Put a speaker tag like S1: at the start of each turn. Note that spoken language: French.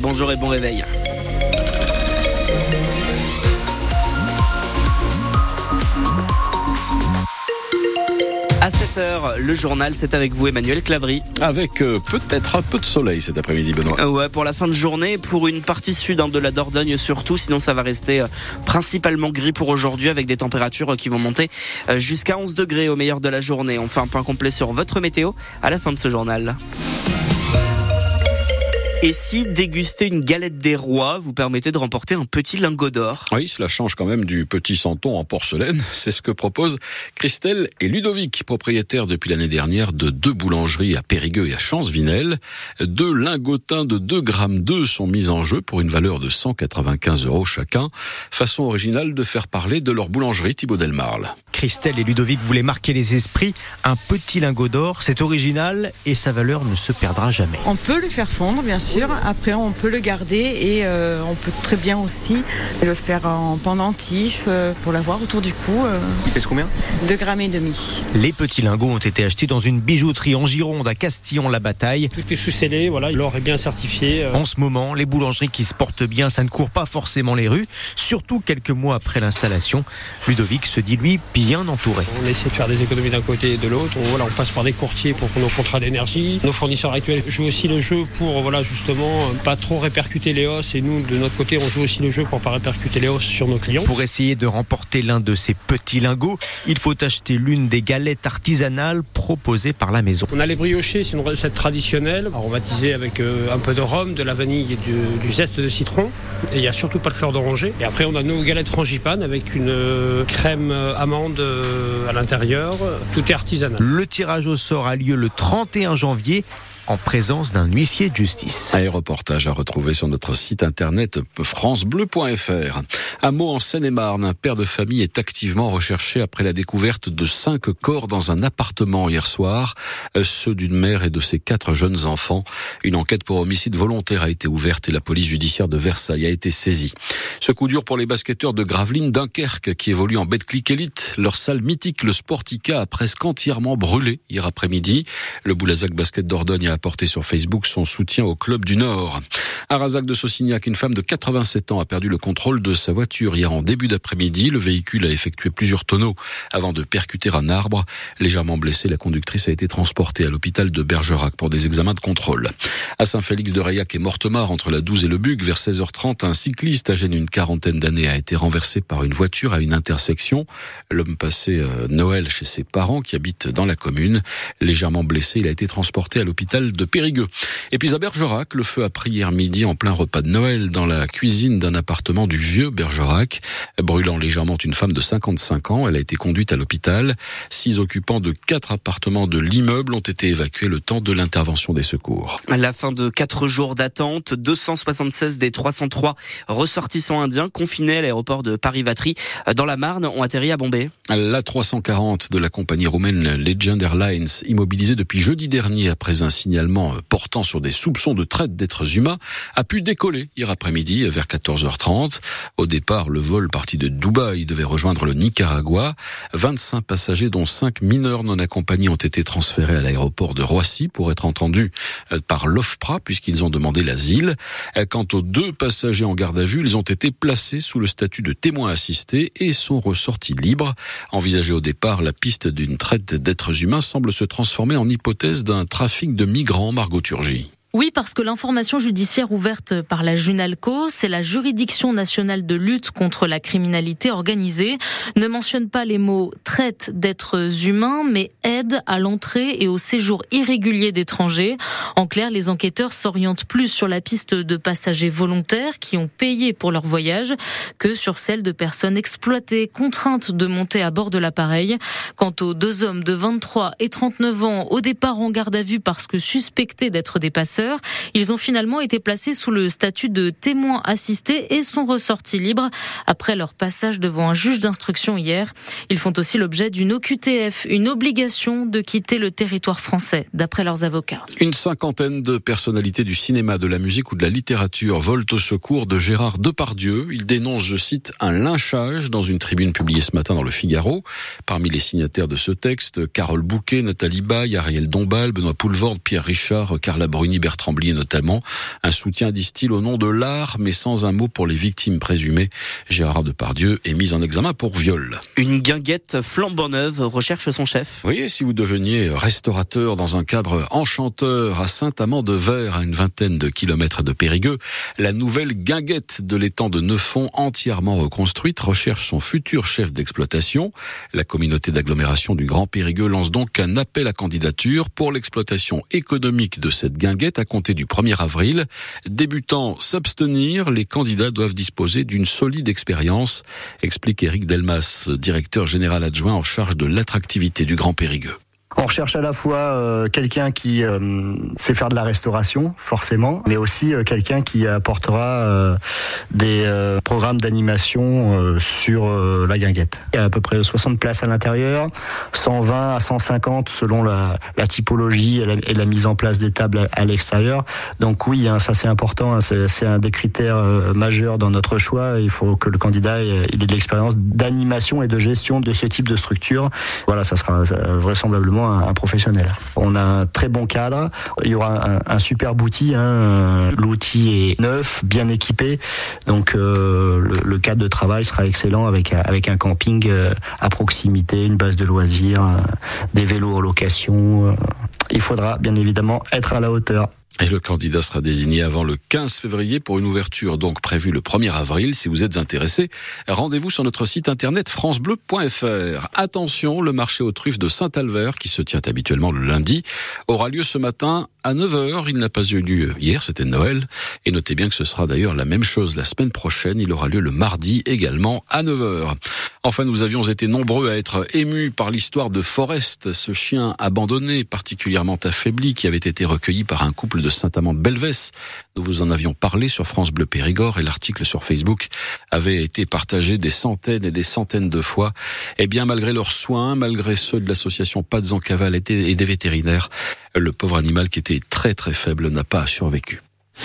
S1: Bonjour et bon réveil. À 7h, le journal, c'est avec vous Emmanuel Clavry.
S2: Avec euh, peut-être un peu de soleil cet après-midi, Benoît.
S1: Euh, ouais, pour la fin de journée, pour une partie sud hein, de la Dordogne surtout, sinon ça va rester euh, principalement gris pour aujourd'hui avec des températures qui vont monter jusqu'à 11 degrés au meilleur de la journée. On fait un point complet sur votre météo à la fin de ce journal. Et si déguster une galette des rois vous permettait de remporter un petit lingot d'or?
S2: Oui, cela change quand même du petit santon en porcelaine. C'est ce que proposent Christelle et Ludovic, propriétaires depuis l'année dernière de deux boulangeries à Périgueux et à Chansvinel. Deux lingotins de 2 grammes 2 sont mis en jeu pour une valeur de 195 euros chacun. Façon originale de faire parler de leur boulangerie Thibaut Delmarle.
S3: Christelle et Ludovic voulaient marquer les esprits. Un petit lingot d'or, c'est original et sa valeur ne se perdra jamais.
S4: On peut le faire fondre, bien sûr après, on peut le garder et euh, on peut très bien aussi le faire en pendentif euh, pour l'avoir autour du cou.
S3: Euh. Il pèse combien?
S4: 2 grammes et demi.
S3: Les petits lingots ont été achetés dans une bijouterie en Gironde à Castillon-la-Bataille.
S5: Tout est sous-scellé, voilà, l'or est bien certifié.
S3: En ce moment, les boulangeries qui se portent bien, ça ne court pas forcément les rues, surtout quelques mois après l'installation. Ludovic se dit lui bien entouré.
S5: On essaie de faire des économies d'un côté et de l'autre. On, voilà, on passe par des courtiers pour nos contrats d'énergie. Nos fournisseurs actuels jouent aussi le jeu pour voilà, justement pas trop répercuter les hausses et nous de notre côté on joue aussi le jeu pour pas répercuter les hausses sur nos clients.
S3: Pour essayer de remporter l'un de ces petits lingots, il faut acheter l'une des galettes artisanales proposées par la maison.
S5: On a les briochés, c'est une recette traditionnelle, aromatisée avec euh, un peu de rhum, de la vanille et du, zeste de citron. Et il n'y a surtout pas de fleur d'oranger. Et après on a nos galettes frangipane avec une euh, crème euh, amande à l'intérieur. Tout est artisanal.
S3: Le tirage au sort a lieu le 31 janvier en présence d'un huissier de justice.
S2: Un reportage à retrouver sur notre site internet francebleu.fr. Un mot en Seine-et-Marne, un père de famille est activement recherché après la découverte de cinq corps dans un appartement hier soir, euh, ceux d'une mère et de ses quatre jeunes enfants. Une enquête pour homicide volontaire a été ouverte et la police judiciaire de Versailles a été saisie. Ce coup dur pour les basketteurs de Gravelines Dunkerque qui évoluent en Betclic Elite. Leur salle mythique, le Sportica, a presque entièrement brûlé hier après-midi. Le Boulazac Basket d'Ordogne a apporté sur Facebook son soutien au club du Nord. À Razac de Saucignac, une femme de 87 ans a perdu le contrôle de sa voiture hier en début d'après-midi. Le véhicule a effectué plusieurs tonneaux avant de percuter un arbre. Légèrement blessée, la conductrice a été transportée à l'hôpital de Bergerac pour des examens de contrôle. À Saint-Félix de Rayac et Mortemart, entre la 12 et le Bug, vers 16h30, un cycliste âgé d'une quarantaine d'années a été renversé par une voiture à une intersection. L'homme passait euh, Noël chez ses parents qui habitent dans la commune. Légèrement blessé, il a été transporté à l'hôpital de Périgueux. Et puis à Bergerac, le feu a pris hier midi en plein repas de Noël dans la cuisine d'un appartement du vieux Bergerac, brûlant légèrement une femme de 55 ans. Elle a été conduite à l'hôpital. Six occupants de quatre appartements de l'immeuble ont été évacués le temps de l'intervention des secours.
S1: À la fin de quatre jours d'attente, 276 des 303 ressortissants indiens confinés à l'aéroport de Paris-Vatry dans la Marne ont atterri à Bombay.
S2: La 340 de la compagnie roumaine Legend Airlines, immobilisée depuis jeudi dernier après un signe euh, portant sur des soupçons de traite d'êtres humains a pu décoller hier après-midi vers 14h30. Au départ, le vol parti de Dubaï devait rejoindre le Nicaragua. 25 passagers dont 5 mineurs non accompagnés ont été transférés à l'aéroport de Roissy pour être entendus euh, par l'OFPRA puisqu'ils ont demandé l'asile. Euh, quant aux deux passagers en garde à vue, ils ont été placés sous le statut de témoins assistés et sont ressortis libres. Envisagé au départ, la piste d'une traite d'êtres humains semble se transformer en hypothèse d'un trafic de migrants Grand Margot Turgy.
S6: Oui, parce que l'information judiciaire ouverte par la Junalco, c'est la juridiction nationale de lutte contre la criminalité organisée, ne mentionne pas les mots traite d'êtres humains, mais aide à l'entrée et au séjour irrégulier d'étrangers. En clair, les enquêteurs s'orientent plus sur la piste de passagers volontaires qui ont payé pour leur voyage que sur celle de personnes exploitées, contraintes de monter à bord de l'appareil. Quant aux deux hommes de 23 et 39 ans, au départ en garde à vue parce que suspectés d'être des passeurs, ils ont finalement été placés sous le statut de témoins assistés et sont ressortis libres après leur passage devant un juge d'instruction hier. Ils font aussi l'objet d'une OQTF, une obligation de quitter le territoire français, d'après leurs avocats.
S2: Une cinquantaine de personnalités du cinéma, de la musique ou de la littérature volent au secours de Gérard Depardieu. Il dénonce, je cite, un lynchage dans une tribune publiée ce matin dans le Figaro. Parmi les signataires de ce texte, Carole Bouquet, Nathalie Baye, Ariel Dombal, Benoît Poulvorde, Pierre Richard, Carla Bruni, Bertrand Blier notamment. Un soutien, disent-ils, au nom de l'art, mais sans un mot pour les victimes présumées. Gérard Depardieu est mis en examen pour viol.
S1: Une guinguette flambant neuve recherche son chef.
S2: Oui, si vous deveniez restaurateur dans un cadre enchanteur à Saint-Amand-de-Ver, à une vingtaine de kilomètres de Périgueux, la nouvelle guinguette de l'étang de Neufond, entièrement reconstruite, recherche son futur chef d'exploitation. La communauté d'agglomération du Grand Périgueux lance donc un appel à candidature pour l'exploitation économique de cette guinguette à compter du 1er avril. Débutant s'abstenir, les candidats doivent disposer d'une solide expérience, explique Eric Delmas, directeur général adjoint en charge de l'attractivité du Grand Périgueux.
S7: On recherche à la fois euh, quelqu'un qui euh, sait faire de la restauration, forcément, mais aussi euh, quelqu'un qui apportera des programmes d'animation sur la guinguette. Il y a à peu près 60 places à l'intérieur, 120 à 150 selon la, typologie et la, mise en place des tables à, l'extérieur. Donc oui, hein, ça c'est important, hein, c'est un des critères majeurs dans notre choix. Il faut que le candidat ait, ait de l'expérience d'animation et de gestion de ce type de structure. Voilà, ça sera vraisemblablement professionnel. On a un très bon cadre. Il y aura un, un superbe outil. Hein. L'outil est neuf, bien équipé. Donc euh, le, le, cadre de travail sera excellent avec avec un camping euh, à proximité, une base de loisirs, euh, des vélos en location. Il faudra bien évidemment être à la hauteur.
S2: Et le candidat sera désigné avant le 15 février pour une ouverture donc prévue le 1er avril. Si vous êtes intéressé, rendez-vous sur notre site internet francebleu.fr. Attention, le marché aux truffes de Saint-Alvert, qui se tient habituellement le lundi, aura lieu ce matin à 9h. Il n'a pas eu lieu hier, c'était Noël. Et notez bien que ce sera d'ailleurs la même chose la semaine prochaine. Il aura lieu le mardi également à 9h. Enfin, nous avions été nombreux à être émus par l'histoire de Forest, ce chien abandonné, particulièrement affaibli, qui avait été recueilli par un couple de Saint-Amand-de-Belvès. Nous vous en avions parlé sur France Bleu Périgord et l'article sur Facebook avait été partagé des centaines et des centaines de fois. Eh bien, malgré leurs soins, malgré ceux de l'association Pads en Cavale et des vétérinaires, le pauvre animal qui était très très faible n'a pas survécu.